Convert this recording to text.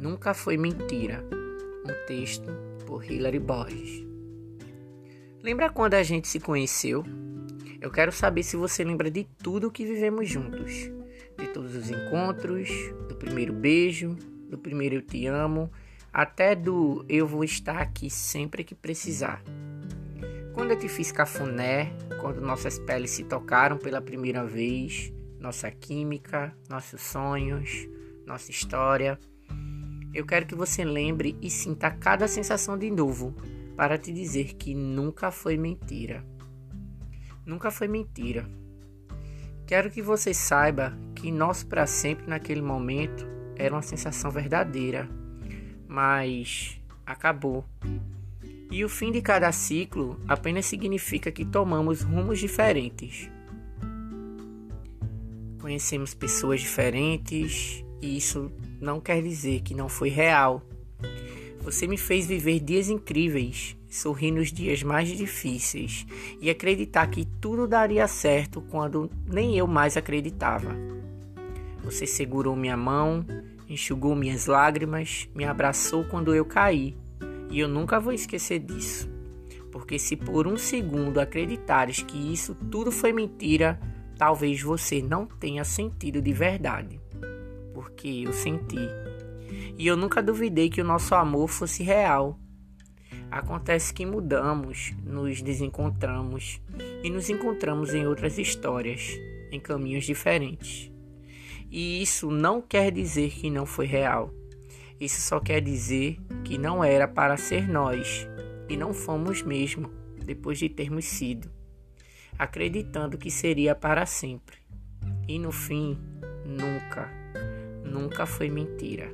Nunca Foi Mentira. Um texto por Hilary Borges. Lembra quando a gente se conheceu? Eu quero saber se você lembra de tudo que vivemos juntos. De todos os encontros, do primeiro beijo, do primeiro eu te amo, até do eu vou estar aqui sempre que precisar. Quando eu te fiz cafuné, quando nossas peles se tocaram pela primeira vez, nossa química, nossos sonhos, nossa história. Eu quero que você lembre e sinta cada sensação de novo para te dizer que nunca foi mentira. Nunca foi mentira. Quero que você saiba que nosso para sempre naquele momento era uma sensação verdadeira, mas acabou. E o fim de cada ciclo apenas significa que tomamos rumos diferentes. Conhecemos pessoas diferentes e isso não quer dizer que não foi real. Você me fez viver dias incríveis, sorrir nos dias mais difíceis e acreditar que tudo daria certo quando nem eu mais acreditava. Você segurou minha mão, enxugou minhas lágrimas, me abraçou quando eu caí, e eu nunca vou esquecer disso. Porque se por um segundo acreditares que isso tudo foi mentira, talvez você não tenha sentido de verdade porque eu senti. E eu nunca duvidei que o nosso amor fosse real. Acontece que mudamos, nos desencontramos e nos encontramos em outras histórias, em caminhos diferentes. E isso não quer dizer que não foi real. Isso só quer dizer que não era para ser nós e não fomos mesmo, depois de termos sido, acreditando que seria para sempre. E no fim, nunca nunca foi mentira.